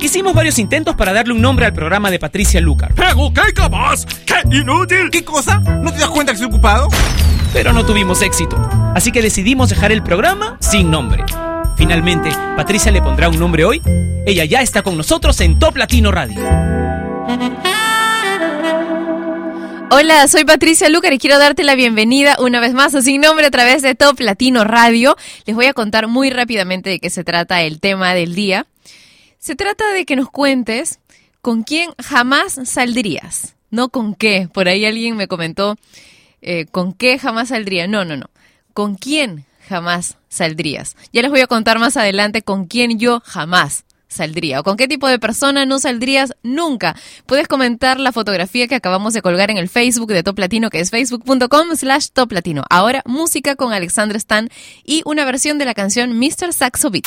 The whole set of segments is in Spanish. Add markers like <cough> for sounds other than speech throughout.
Hicimos varios intentos para darle un nombre al programa de Patricia Lucar. ¡Pero qué capaz! ¡Qué inútil! ¿Qué cosa? ¿No te das cuenta que estoy ocupado? Pero no tuvimos éxito, así que decidimos dejar el programa sin nombre. Finalmente, Patricia le pondrá un nombre hoy. Ella ya está con nosotros en Top Latino Radio. Hola, soy Patricia Lucar y quiero darte la bienvenida una vez más a Sin Nombre a través de Top Latino Radio. Les voy a contar muy rápidamente de qué se trata el tema del día. Se trata de que nos cuentes con quién jamás saldrías, no con qué. Por ahí alguien me comentó eh, con qué jamás saldría. No, no, no. ¿Con quién jamás saldrías? Ya les voy a contar más adelante con quién yo jamás saldría o con qué tipo de persona no saldrías nunca. Puedes comentar la fotografía que acabamos de colgar en el Facebook de Top Latino, que es facebook.com slash Top Latino. Ahora, música con Alexandra Stan y una versión de la canción Mr. Saxo Beat.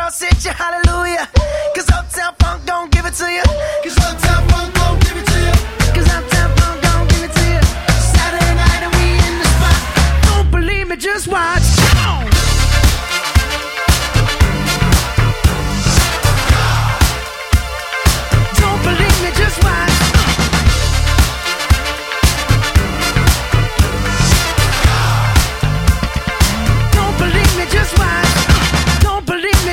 Girls hit you, hallelujah. Cause Uptown Funk don't give it to you. Cause Uptown Funk don't give it to you. Cause Uptown Funk don't give it to you. Saturday night and we in the spot. Don't believe me, just watch.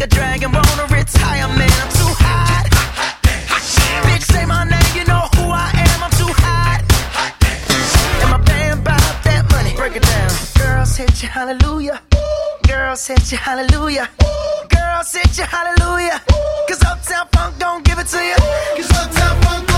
Make a dragon wanna retire, man. I'm too hot. Bitch, say my name, you know who I am. I'm too hot. And my band bought that money. Break it down. Girls hit you, hallelujah. Girls hit you, hallelujah. Girls hit you, hallelujah. Cause Uptown Funk don't give it to you. Cause Uptown Funk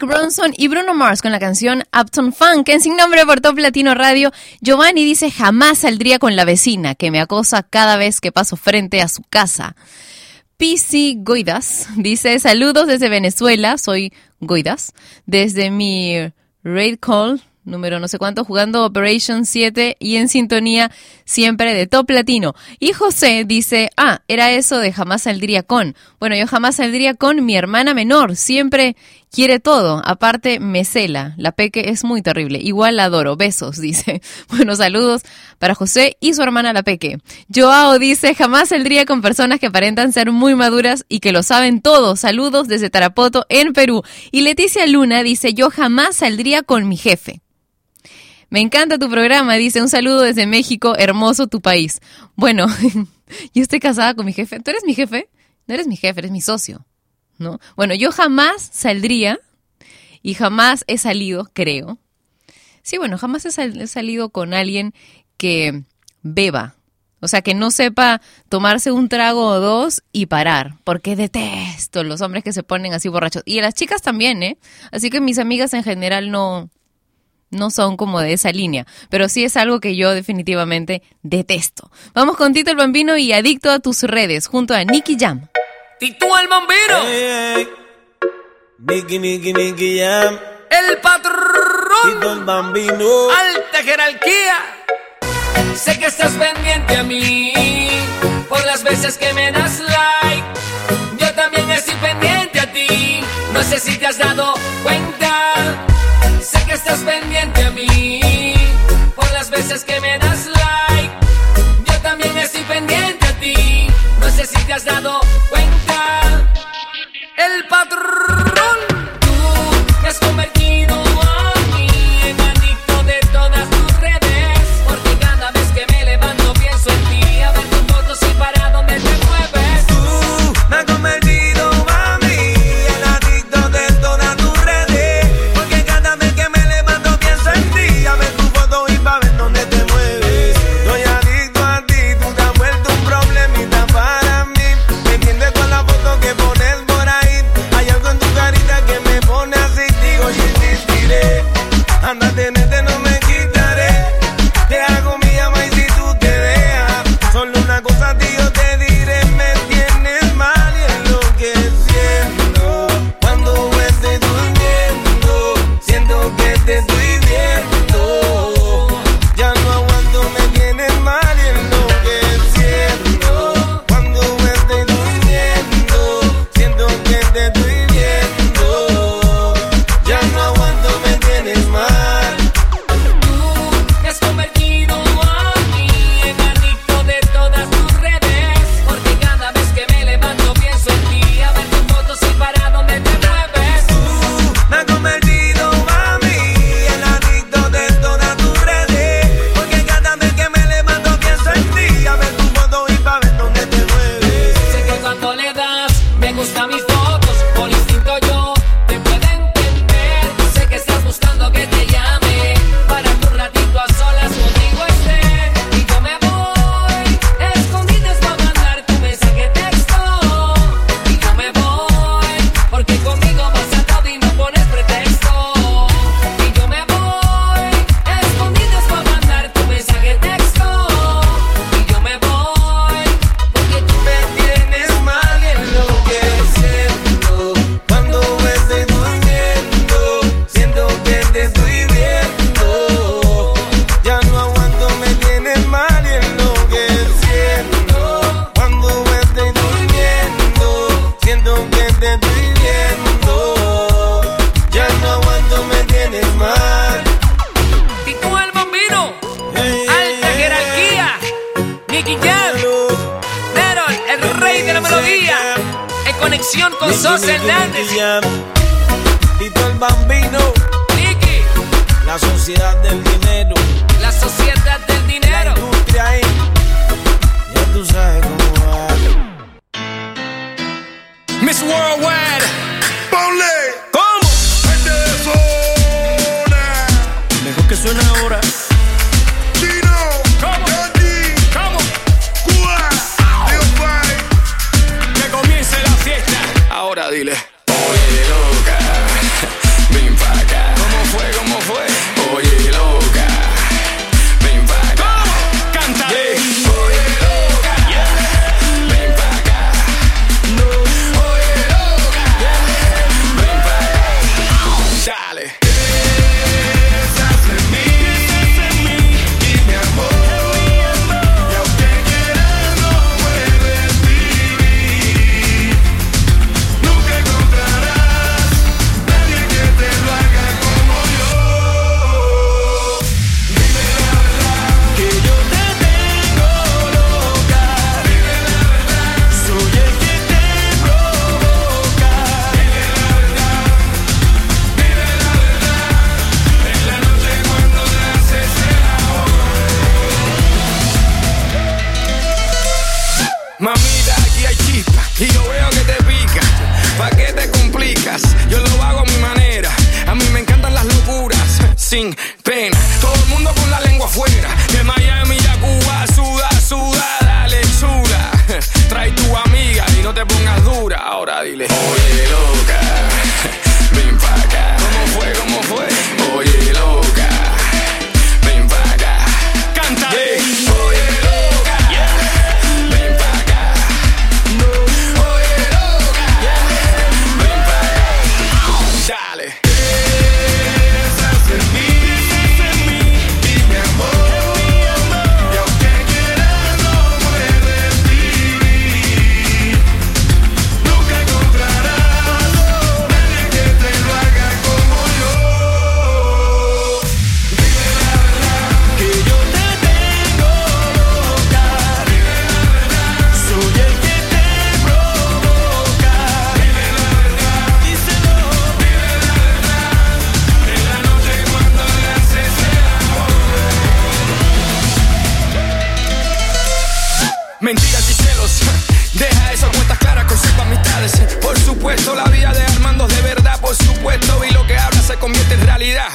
Mark Bronson y Bruno Mars con la canción Upton Funk en Sin Nombre por Top Latino Radio. Giovanni dice jamás saldría con la vecina que me acosa cada vez que paso frente a su casa. PC Goidas dice saludos desde Venezuela, soy Goidas, desde mi raid call número no sé cuánto, jugando Operation 7 y en sintonía siempre de Top Latino. Y José dice, ah, era eso de jamás saldría con. Bueno, yo jamás saldría con mi hermana menor, siempre Quiere todo, aparte me cela. La Peque es muy terrible. Igual la adoro. Besos, <laughs> dice. Buenos saludos para José y su hermana La Peque. Joao dice, jamás saldría con personas que aparentan ser muy maduras y que lo saben todo. Saludos desde Tarapoto, en Perú. Y Leticia Luna dice, yo jamás saldría con mi jefe. Me encanta tu programa, dice, un saludo desde México, hermoso tu país. Bueno, <laughs> yo estoy casada con mi jefe. ¿Tú eres mi jefe? No eres mi jefe, eres mi socio. ¿no? Bueno, yo jamás saldría y jamás he salido, creo. Sí, bueno, jamás he, he salido con alguien que beba, o sea, que no sepa tomarse un trago o dos y parar, porque detesto los hombres que se ponen así borrachos. Y las chicas también, ¿eh? Así que mis amigas en general no, no son como de esa línea, pero sí es algo que yo definitivamente detesto. Vamos con Tito el Bambino y Adicto a tus redes, junto a Nicky Jam. Tito el bombero. Hey, hey. Jam. El patrón. Tito el bambino. Alta jerarquía. Sé que estás pendiente a mí. Por las veces que me das like. Yo también estoy pendiente a ti. No sé si te has dado cuenta. Sé que estás pendiente.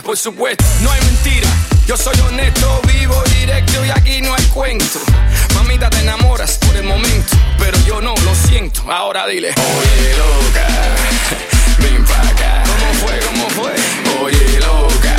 Por supuesto. No hay mentira, yo soy honesto, vivo directo y aquí no hay cuento. Mamita, te enamoras por el momento, pero yo no lo siento. Ahora dile, oye loca, ven pa'. ¿Cómo fue? ¿Cómo fue? Oye loca,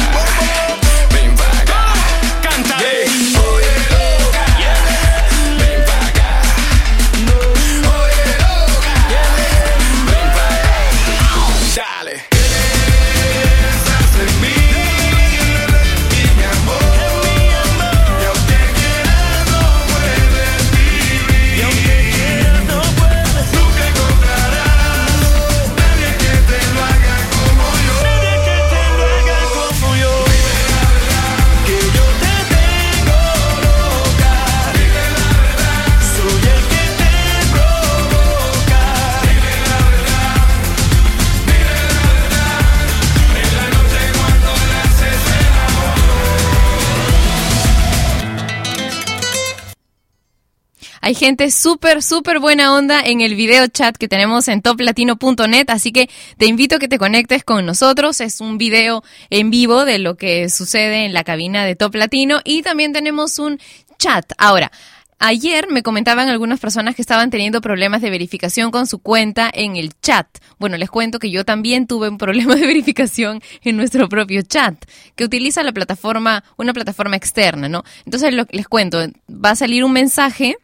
Hay gente súper, súper buena onda en el video chat que tenemos en toplatino.net, así que te invito a que te conectes con nosotros. Es un video en vivo de lo que sucede en la cabina de Top Latino y también tenemos un chat. Ahora, Ayer me comentaban algunas personas que estaban teniendo problemas de verificación con su cuenta en el chat. Bueno, les cuento que yo también tuve un problema de verificación en nuestro propio chat, que utiliza la plataforma, una plataforma externa, ¿no? Entonces lo- les cuento, va a salir un mensaje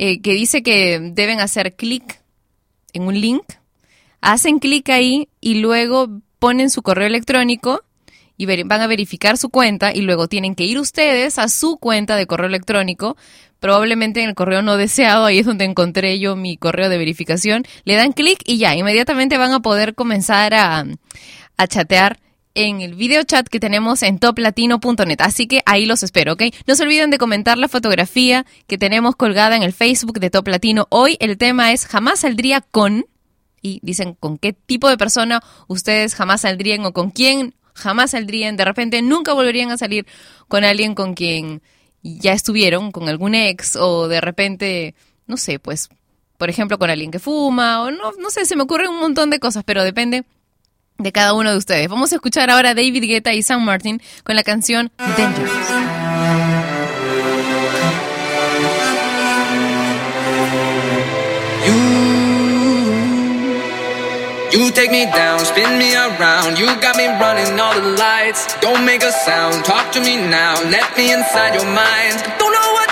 eh, que dice que deben hacer clic en un link, hacen clic ahí y luego ponen su correo electrónico y van a verificar su cuenta y luego tienen que ir ustedes a su cuenta de correo electrónico, probablemente en el correo no deseado, ahí es donde encontré yo mi correo de verificación, le dan clic y ya, inmediatamente van a poder comenzar a chatear en el video chat que tenemos en toplatino.net. Así que ahí los espero, ¿ok? No se olviden de comentar la fotografía que tenemos colgada en el Facebook de Top Latino. Hoy el tema es jamás saldría con y dicen con qué tipo de persona ustedes jamás saldrían o con quién jamás saldrían. De repente nunca volverían a salir con alguien con quien ya estuvieron, con algún ex o de repente, no sé, pues, por ejemplo, con alguien que fuma o no, no sé, se me ocurren un montón de cosas, pero depende de cada uno de ustedes. Vamos a escuchar ahora a David Guetta y Sam Martin con la canción Dangerous. You take me down, spin me around. You got me running all the lights. Don't make a sound, talk to me now. Let me inside your mind. Don't know what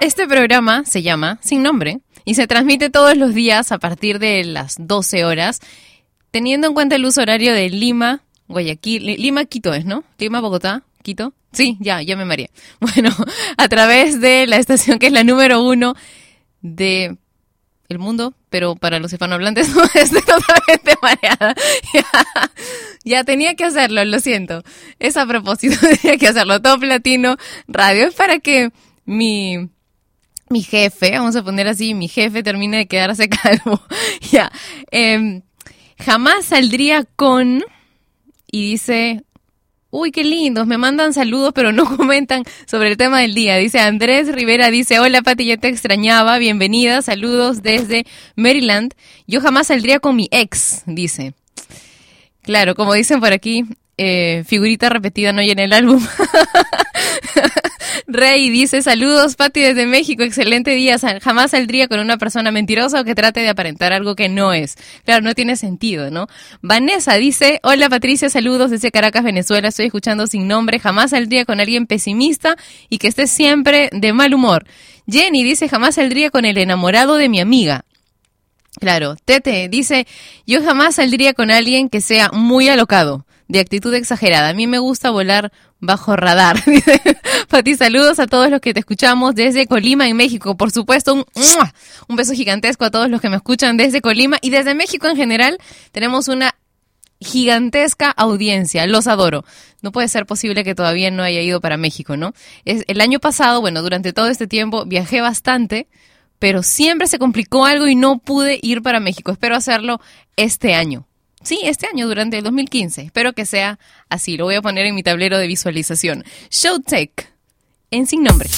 Este programa se llama Sin Nombre y se transmite todos los días a partir de las 12 horas, teniendo en cuenta el uso horario de Lima, Guayaquil, Li- Lima, Quito es, ¿no? Lima, Bogotá, Quito. Sí, ya, ya me mareé. <laughs> Bueno, a través de la estación que es la número uno de el mundo, pero para los hispanohablantes <laughs> no estoy totalmente mareada. <laughs> Ya, ya tenía que hacerlo, lo siento. Es a propósito, tenía que hacerlo. Top Latino Radio es para que mi mi jefe, vamos a poner así, mi jefe termine de quedarse <laughs> calvo. ya. em, jamás saldría con. Y dice. Uy, qué lindos, me mandan saludos, pero no <laughs> comentan sobre el tema del día. Dice Andrés Rivera, dice, hola Pati, ya te extrañaba, bienvenida, saludos desde Maryland. Yo jamás saldría con mi ex, dice. Claro, como dicen por aquí, eh, figurita repetida no llena el álbum. <laughs> Rey dice, saludos Pati desde México, excelente día, jamás saldría con una persona mentirosa o que trate de aparentar algo que no es. Claro, no tiene sentido, ¿no? Vanessa dice, hola Patricia, saludos desde Caracas, Venezuela, estoy escuchando sin nombre, jamás saldría con alguien pesimista y que esté siempre de mal humor. Jenny dice, jamás saldría con el enamorado de mi amiga. Claro, Tete dice, yo jamás saldría con alguien que sea muy alocado, de actitud exagerada. A mí me gusta volar bajo radar. <laughs> Pati, saludos a todos los que te escuchamos desde Colima, en México. Por supuesto, un, un beso gigantesco a todos los que me escuchan desde Colima y desde México en general. Tenemos una gigantesca audiencia, los adoro. No puede ser posible que todavía no haya ido para México, ¿no? El año pasado, bueno, durante todo este tiempo viajé bastante, pero siempre se complicó algo y no pude ir para México. Espero hacerlo este año. Sí, este año, durante el 2015. Espero que sea así. Lo voy a poner en mi tablero de visualización. Showtech, en sin nombre.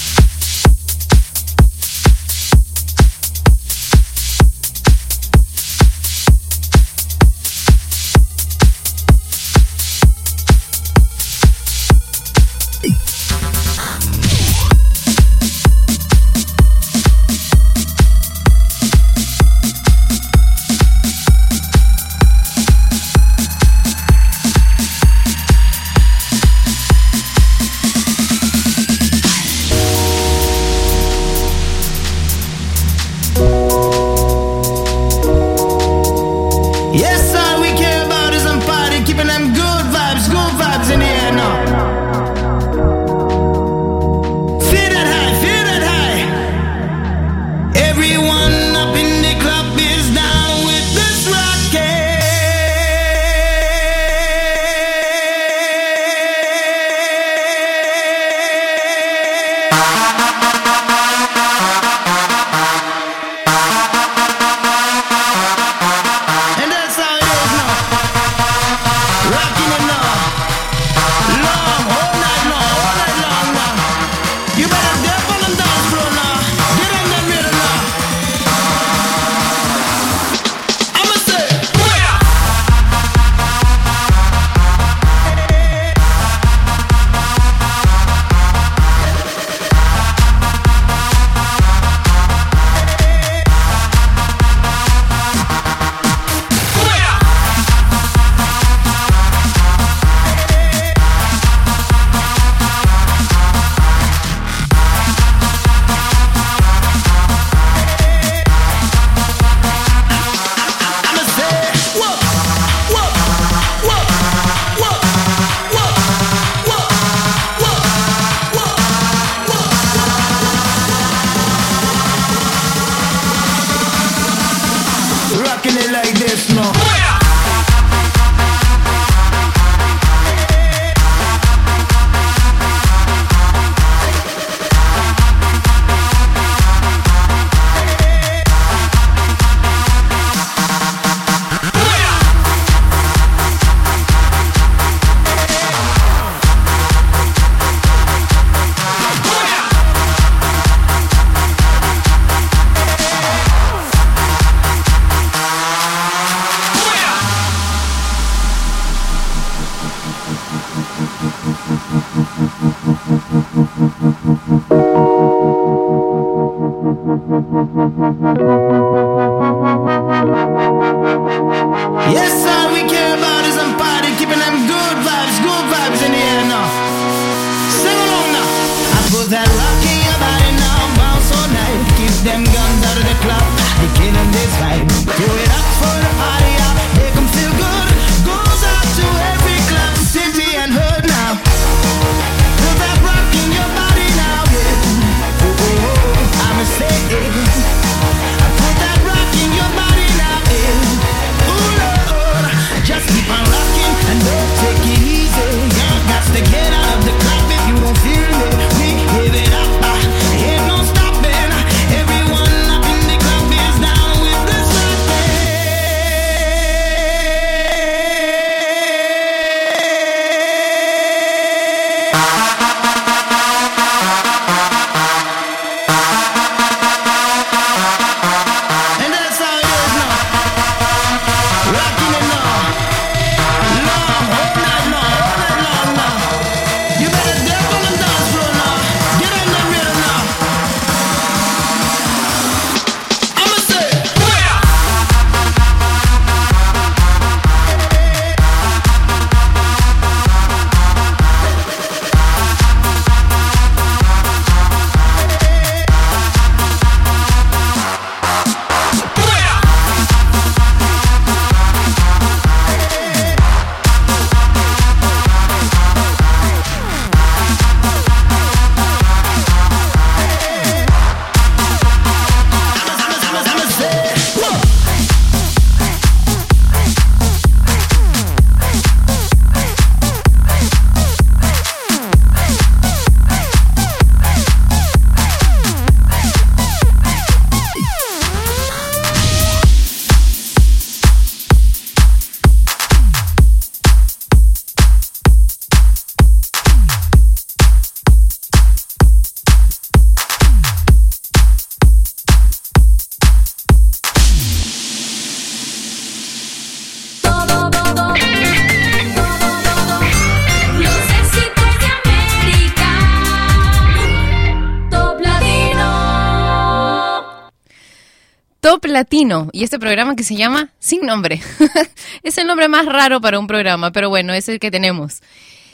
Top Latino y este programa que se llama Sin Nombre. <laughs> es el nombre más raro para un programa, pero bueno, es el que tenemos.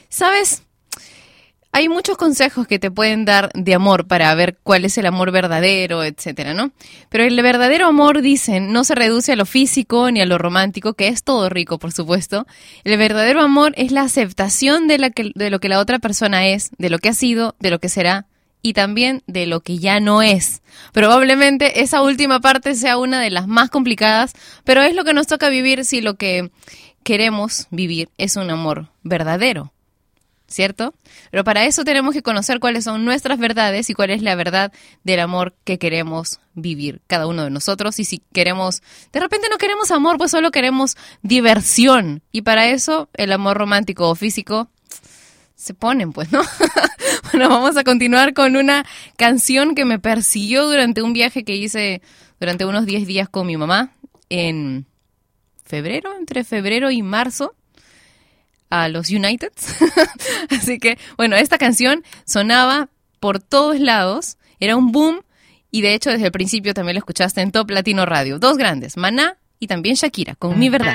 ¿Sabes? Hay muchos consejos que te pueden dar de amor para ver cuál es el amor verdadero, etcétera, ¿no? Pero el verdadero amor, dicen, no se reduce a lo físico ni a lo romántico, que es todo rico, por supuesto. El verdadero amor es la aceptación de, la que- de lo que la otra persona es, de lo que ha sido, de lo que será y también de lo que ya no es. Probablemente esa última parte sea una de las más complicadas, pero es lo que nos toca vivir si lo que queremos vivir es un amor verdadero. ¿Cierto? Pero para eso tenemos que conocer cuáles son nuestras verdades y cuál es la verdad del amor que queremos vivir cada uno de nosotros. Y si queremos, de repente no queremos amor, pues solo queremos diversión. Y para eso el amor romántico o físico se ponen, pues, ¿no? <laughs> bueno, vamos a continuar con una canción que me persiguió durante un viaje que hice durante unos 10 días con mi mamá en febrero, entre febrero y marzo a los United. <laughs> Así que, bueno, esta canción sonaba por todos lados, era un boom y de hecho desde el principio también lo escuchaste en Top Latino Radio. Dos grandes, Maná y también Shakira, con Mi Verdad.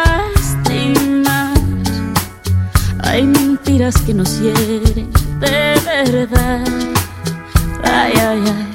Hay mentiras que nos hieren de verdad. Ay, ay, ay.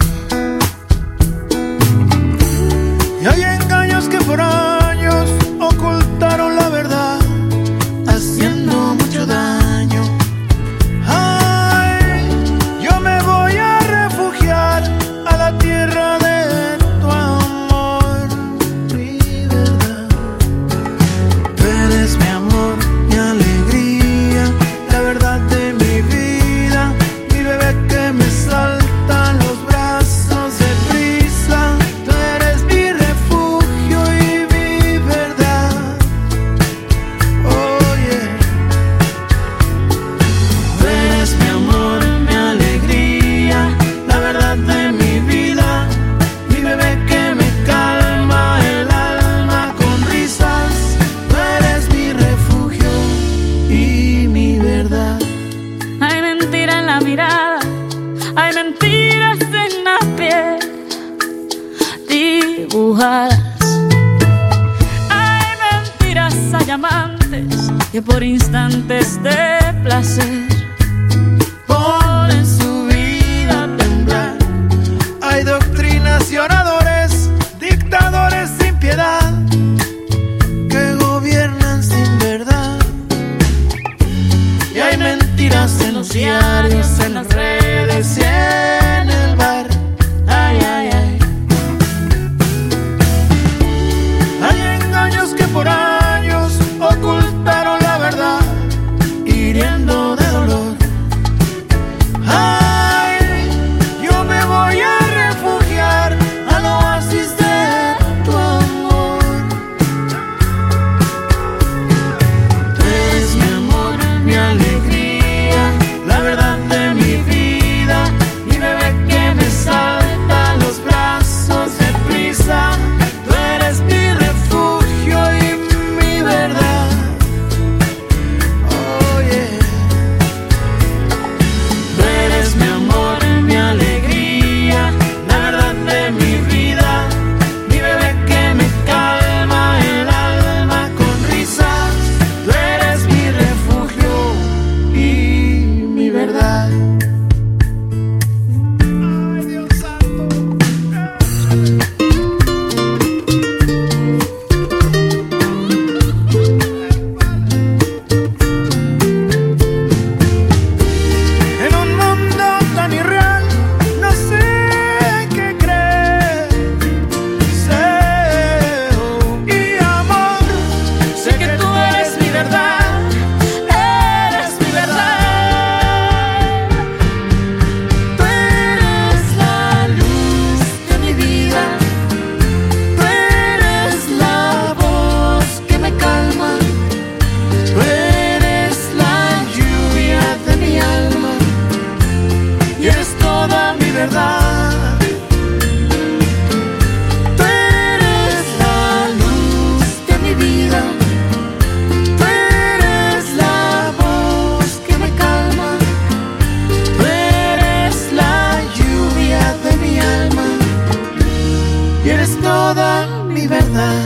y eres toda mi verdad.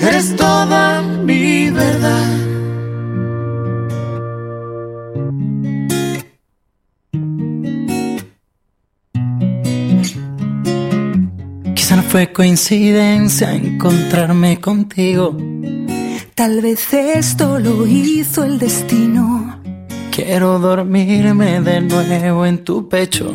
Eres toda mi verdad. Quizá no fue coincidencia encontrarme contigo. Tal vez esto lo hizo el destino. Quiero dormirme de nuevo en tu pecho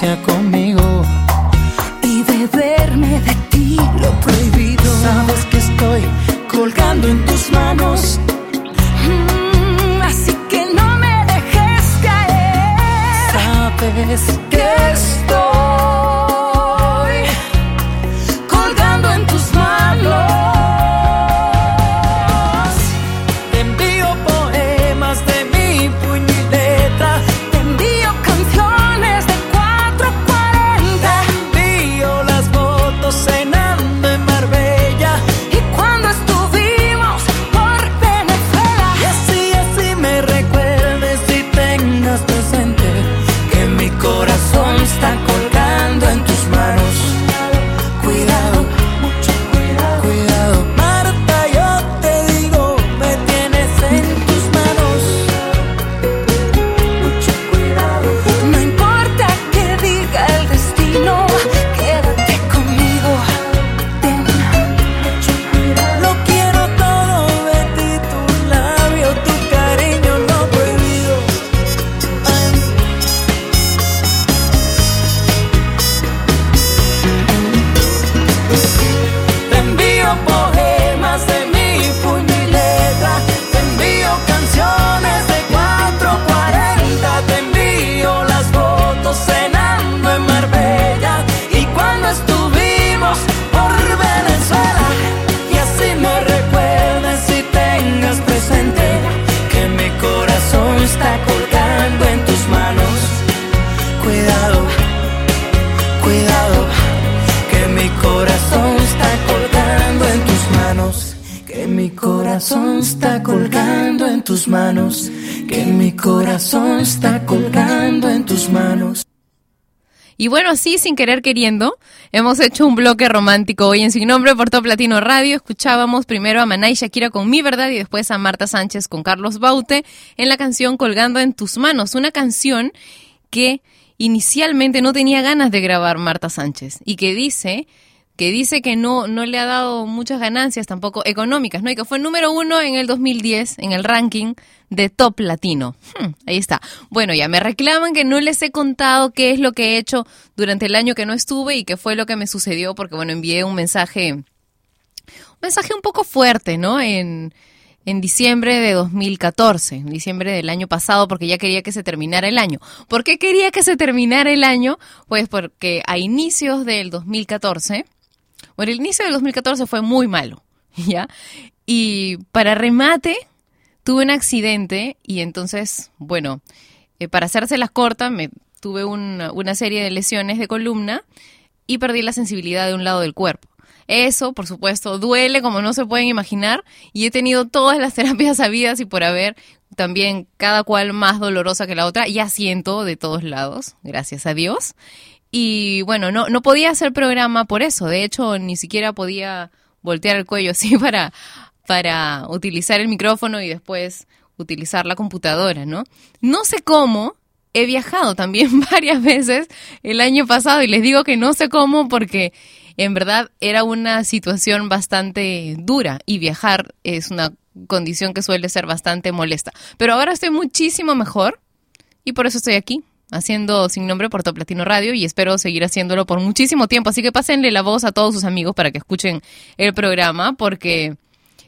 Fragancia conmigo. Mi corazón está colgando en tus manos. Que mi corazón está colgando en tus manos. Y bueno, así sin querer queriendo, hemos hecho un bloque romántico hoy en Sin Nombre por Top Latino Radio. Escuchábamos primero a Maná y Shakira con Mi Verdad y después a Marta Sánchez con Carlos Baute en la canción Colgando en tus manos. Una canción que inicialmente no tenía ganas de grabar Marta Sánchez y que dice que dice que no, no le ha dado muchas ganancias tampoco económicas, ¿no? Y que fue número uno en el 2010 en el ranking de Top Latino. Hmm, ahí está. Bueno, ya me reclaman que no les he contado qué es lo que he hecho durante el año que no estuve y qué fue lo que me sucedió, porque bueno, envié un mensaje, un mensaje un poco fuerte, ¿no? En, en diciembre de 2014, en diciembre del año pasado, porque ya quería que se terminara el año. ¿Por qué quería que se terminara el año? Pues porque a inicios del 2014, bueno, el inicio del 2014 fue muy malo, <laughs> ¿ya? Y para remate, tuve un accidente y entonces, bueno, eh, para hacérselas cortas, me tuve una, serie de lesiones de columna y perdí la sensibilidad de un lado del cuerpo. Eso, por supuesto, duele como no se pueden imaginar y he tenido todas las <laughs> terapias habidas y por haber, también cada cual más dolorosa que la otra, ya siento de todos lados, gracias a Dios. Y bueno, no, no podía hacer programa por eso, de hecho ni siquiera podía voltear el cuello <laughs> así para, para utilizar el micrófono y después utilizar la computadora, ¿no? No sé cómo, he viajado también <laughs> varias veces el año pasado y les digo que no sé cómo porque en verdad era una situación bastante dura y viajar es una condición que suele ser bastante molesta. Pero ahora estoy muchísimo mejor y por eso estoy aquí haciendo sin nombre por Top Latino Radio y espero seguir haciéndolo por muchísimo tiempo. Así que pásenle la voz a todos sus amigos para que escuchen el programa porque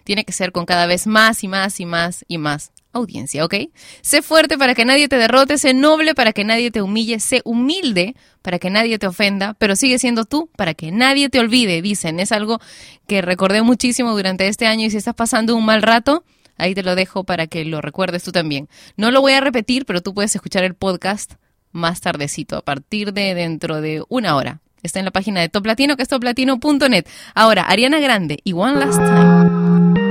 tiene que ser con cada vez más y más y más y más audiencia, ¿ok? Sé fuerte para que nadie te derrote, sé noble para que nadie te humille, sé humilde para que nadie te ofenda, pero sigue siendo tú para que nadie te olvide, dicen. Es algo que recordé muchísimo durante este año y si estás pasando un mal rato, ahí te lo dejo para que lo recuerdes tú también. No lo voy a repetir, pero tú puedes escuchar el podcast más tardecito, a partir de dentro de una hora. Está en la página de Top Latino, que es toplatino.net. Ahora, Ariana Grande y One Last Time.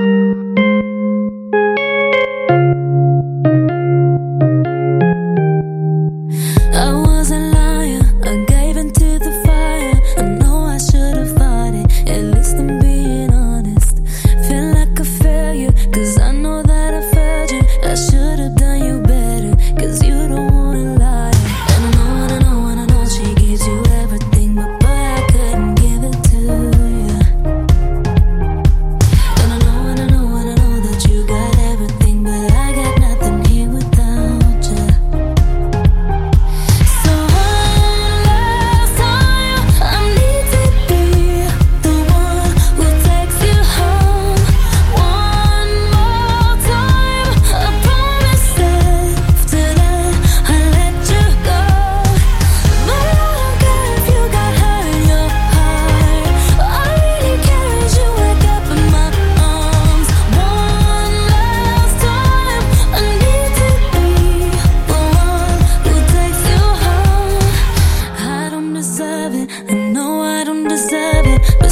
I know I don't deserve it.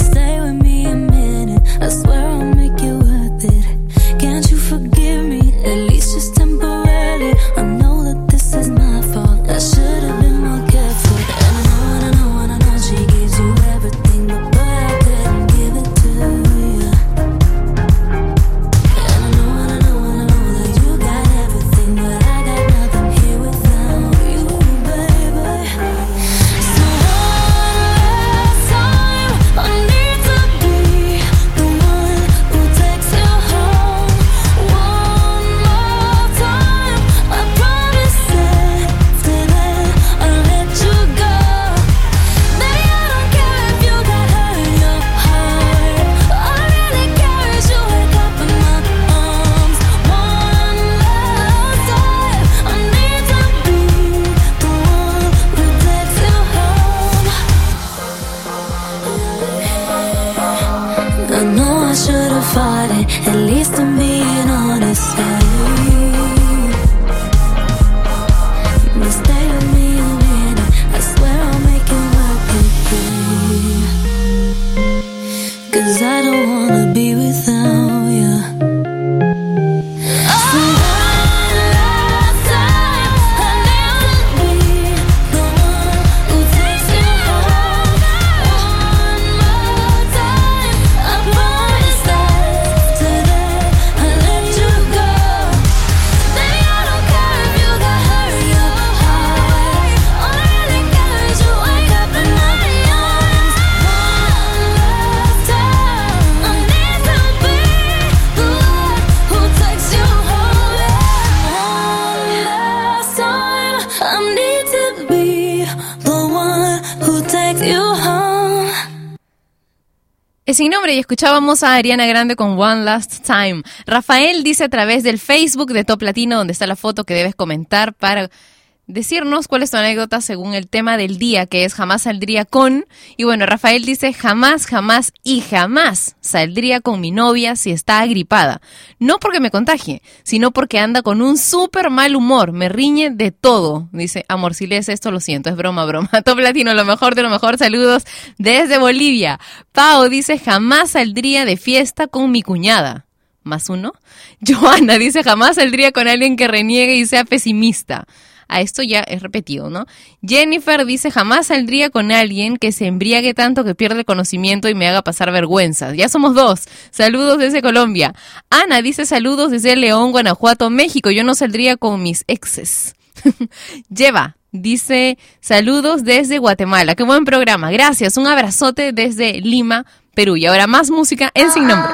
Sin nombre y escuchábamos a Ariana Grande con One Last Time. Rafael dice a través del Facebook de Top Latino, donde está la foto que debes comentar para decirnos cuál es tu anécdota según el tema del día, que es jamás saldría con. Y bueno, Rafael dice jamás, jamás y jamás saldría con mi novia si está agripada. No porque me contagie, sino porque anda con un súper mal humor, me riñe de todo. Dice, amor, si lees esto, lo siento, es broma, broma. <laughs> Top Latino, lo mejor de lo mejor, saludos desde Bolivia. Pau dice, jamás saldría de fiesta con mi cuñada. Más uno. <laughs> Joana dice, jamás saldría con alguien que reniegue y sea pesimista. A esto ya es repetido, ¿no? Jennifer dice, jamás saldría con alguien que se embriague tanto que pierde el conocimiento y me haga pasar vergüenza. Ya somos dos. Saludos desde Colombia. Ana dice, saludos desde León, Guanajuato, México. Yo no saldría con mis exes. <laughs> Lleva. Dice, saludos desde Guatemala. Qué buen programa. Gracias. Un abrazote desde Lima, Perú. Y ahora más música en Sin Nombre.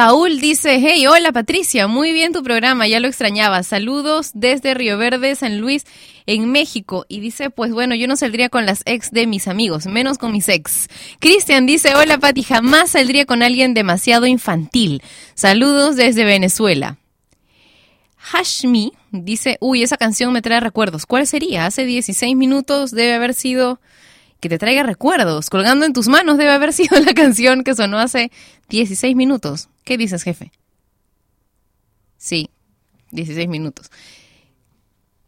Saúl dice, hey, hola Patricia, muy bien tu programa, ya lo extrañaba. Saludos desde Río Verde, San Luis, en México. Y dice, pues bueno, yo no saldría con las ex de mis amigos, menos con mis ex. Cristian dice, hola Pati, jamás saldría con alguien demasiado infantil. Saludos desde Venezuela. Hashmi dice, uy, esa canción me trae recuerdos. ¿Cuál sería? Hace 16 minutos debe haber sido que te traiga recuerdos. Colgando en tus manos debe haber <laughs> sido la canción que sonó hace 16 minutos. ¿Qué dices, jefe? Sí, 16 minutos.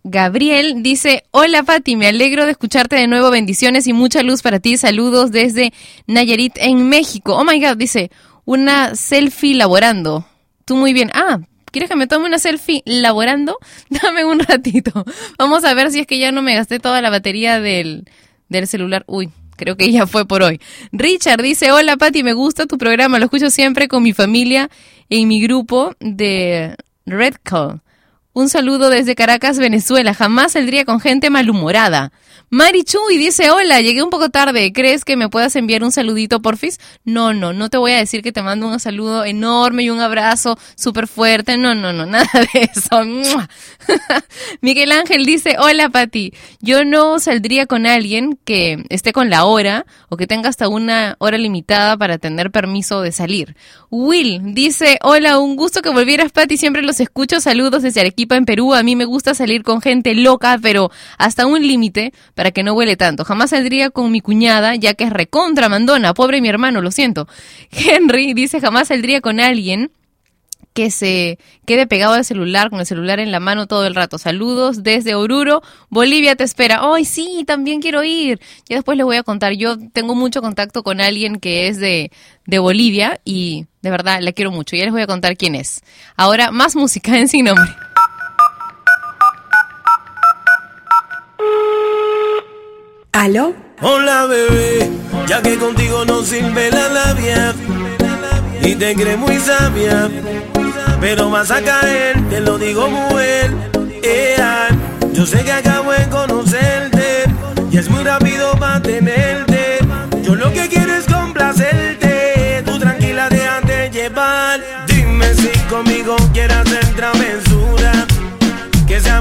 Gabriel dice, hola Pati, me alegro de escucharte de nuevo, bendiciones y mucha luz para ti, saludos desde Nayarit en México. Oh my god, dice, una selfie laborando. Tú muy bien. Ah, ¿quieres que me tome una selfie laborando? <laughs> Dame un ratito. Vamos a ver si es que ya no me gasté toda la batería del, del celular. Uy, creo que ya fue por hoy. Richard dice, hola Pati, me gusta tu programa, lo escucho siempre con mi familia en mi grupo de Red Call. Un saludo desde Caracas, Venezuela. Jamás saldría con gente malhumorada. Mari Chuy dice, hola, llegué un poco tarde. ¿Crees que me puedas enviar un saludito, porfis? No, no, no te voy a decir que te mando un saludo enorme y un abrazo súper fuerte. No, no, no, <laughs> nada de eso. <laughs> Miguel Ángel dice, hola, Pati. Yo no saldría con alguien que esté con la hora o que tenga hasta una hora limitada para tener permiso de salir. Will dice, hola, un gusto que volvieras, Pati. Siempre los escucho. Saludos desde Arequipa, en Perú. A mí me gusta salir con gente loca, pero hasta un límite para que no huele tanto. Jamás saldría con mi cuñada, ya que es recontra mandona. Pobre mi hermano, lo siento. <laughs> Henry dice, jamás saldría con alguien que se quede pegado al celular, con el celular en la mano todo el rato. Saludos desde Oruro, Bolivia te espera. ¡Ay, sí! También quiero ir. Ya después les voy a contar. Yo tengo mucho contacto con alguien que es de, de Bolivia y de verdad la quiero mucho. Ya les voy a contar quién es. Ahora, más música en Sin Nombre. ¿Aló? Hola bebé, ya que contigo no sirve la labia y te crees muy sabia, pero vas a caer, te lo digo mujer. Ea, yo sé que acabo de conocerte y es muy rápido para tenerte. Yo lo que quiero es complacerte, tú tranquila déjate llevar. Dime si conmigo quieres hacer travesura, que se ha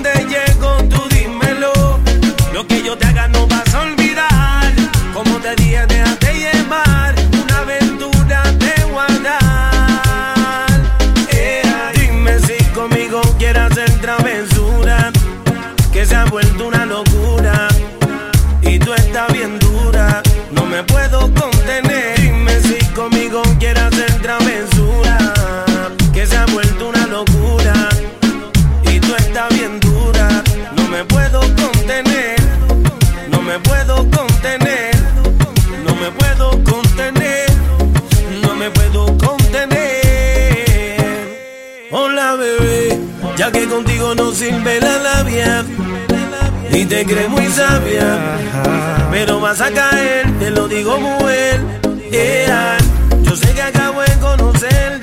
te crees muy sabia, pero vas a caer, te lo digo mujer. Yeah. Yo sé que acabo de conocerte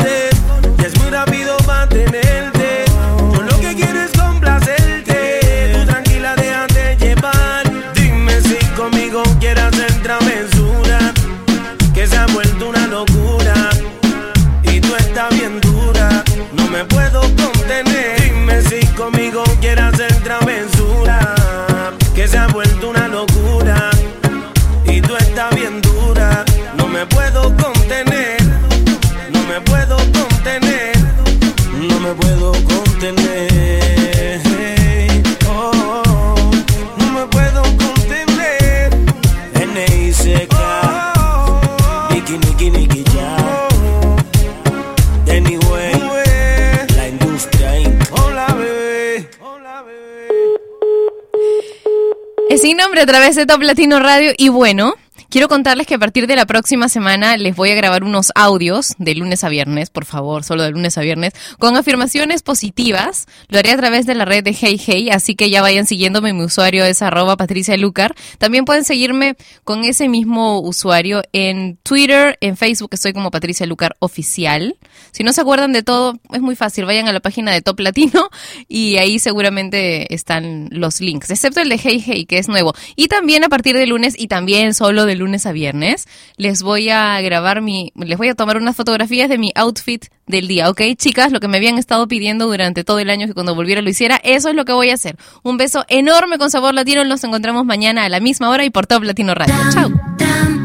a través de Top Latino Radio y bueno, quiero contarles que a partir de la próxima semana les voy a grabar unos audios de lunes a viernes, por favor, solo de lunes a viernes, con afirmaciones positivas. Lo haré a través de la red de Hey Hey, así que ya vayan siguiéndome. Mi usuario es arroba Patricia Lucar. También pueden seguirme con ese mismo usuario en Twitter, en Facebook estoy como Patricia Lucar Oficial. Si no se acuerdan de todo, es muy fácil. Vayan a la página de Top Latino <laughs> y ahí seguramente están los links, excepto el de Hey Hey, que es nuevo. Y también a partir de lunes y también solo de lunes a viernes, les voy a grabar mi, les voy a tomar unas fotografías de mi outfit del día, ¿ok? Chicas, lo que me habían estado pidiendo durante todo el año que cuando volviera lo hiciera, eso es lo que voy a hacer. Un beso enorme con sabor latino, nos encontramos mañana a la misma hora y por Top Latino Radio. Chao.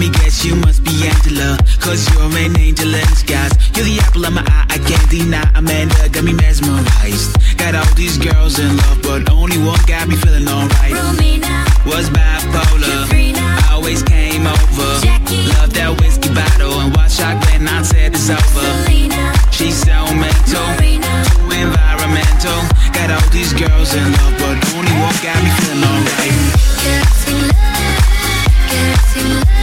Let me guess, you must be Angela. Cause you're an angel in disguise. You're the apple of my eye, I can't deny. Amanda got me mesmerized. Got all these girls in love, but only one got me feeling alright. Romina Was bipolar. Katrina, Always came over. Jackie Love that whiskey bottle and watch shot when I said it's over. Selena, She's so mental, too environmental. Got all these girls in love, but only one got me feeling alright. Hey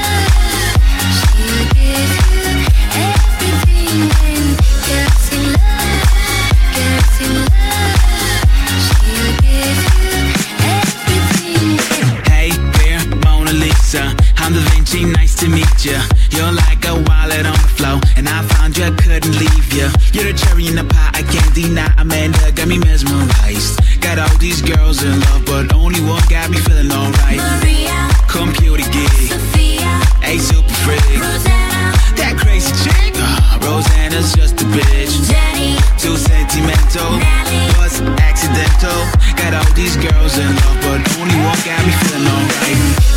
meet ya. You're like a wallet on the floor, and I found you, I couldn't leave ya. You're the cherry in the pie, I can't deny. Amanda got me mesmerized. Got all these girls in love, but only one got me feeling alright. Maria, Computer geek, a super freak. Rosanna, That crazy chick, uh, Rosanna's just a bitch. Too sentimental, Nelly, was accidental. Got all these girls in love, but only one got me feeling alright.